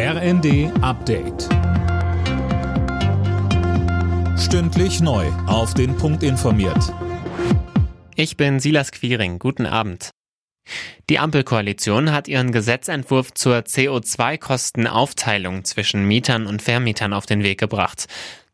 RND Update. Stündlich neu. Auf den Punkt informiert. Ich bin Silas Quiring. Guten Abend. Die Ampelkoalition hat ihren Gesetzentwurf zur CO2-Kostenaufteilung zwischen Mietern und Vermietern auf den Weg gebracht.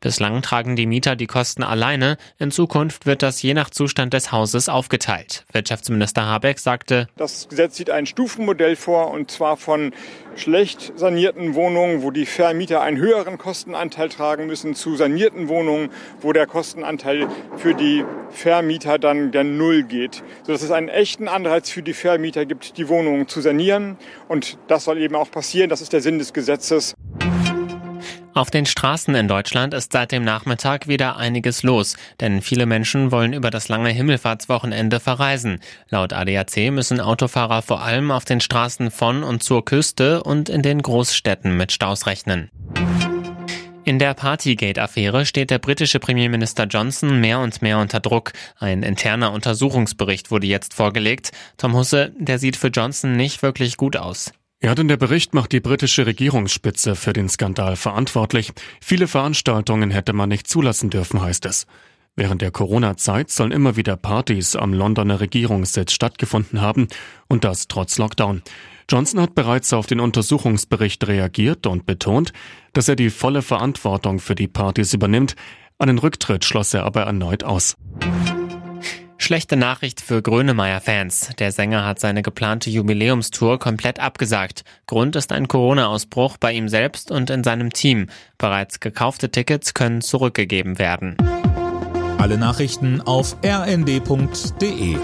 Bislang tragen die Mieter die Kosten alleine. In Zukunft wird das je nach Zustand des Hauses aufgeteilt. Wirtschaftsminister Habeck sagte, Das Gesetz sieht ein Stufenmodell vor, und zwar von schlecht sanierten Wohnungen, wo die Vermieter einen höheren Kostenanteil tragen müssen, zu sanierten Wohnungen, wo der Kostenanteil für die Vermieter dann der Null geht. Sodass es einen echten Anreiz für die Vermieter gibt, die Wohnungen zu sanieren. Und das soll eben auch passieren. Das ist der Sinn des Gesetzes. Auf den Straßen in Deutschland ist seit dem Nachmittag wieder einiges los, denn viele Menschen wollen über das lange Himmelfahrtswochenende verreisen. Laut ADAC müssen Autofahrer vor allem auf den Straßen von und zur Küste und in den Großstädten mit Staus rechnen. In der Partygate-Affäre steht der britische Premierminister Johnson mehr und mehr unter Druck. Ein interner Untersuchungsbericht wurde jetzt vorgelegt. Tom Husse, der sieht für Johnson nicht wirklich gut aus. Ja, denn der Bericht macht die britische Regierungsspitze für den Skandal verantwortlich. Viele Veranstaltungen hätte man nicht zulassen dürfen, heißt es. Während der Corona-Zeit sollen immer wieder Partys am Londoner Regierungssitz stattgefunden haben und das trotz Lockdown. Johnson hat bereits auf den Untersuchungsbericht reagiert und betont, dass er die volle Verantwortung für die Partys übernimmt. Einen Rücktritt schloss er aber erneut aus. Schlechte Nachricht für Grönemeyer-Fans. Der Sänger hat seine geplante Jubiläumstour komplett abgesagt. Grund ist ein Corona-Ausbruch bei ihm selbst und in seinem Team. Bereits gekaufte Tickets können zurückgegeben werden. Alle Nachrichten auf rnd.de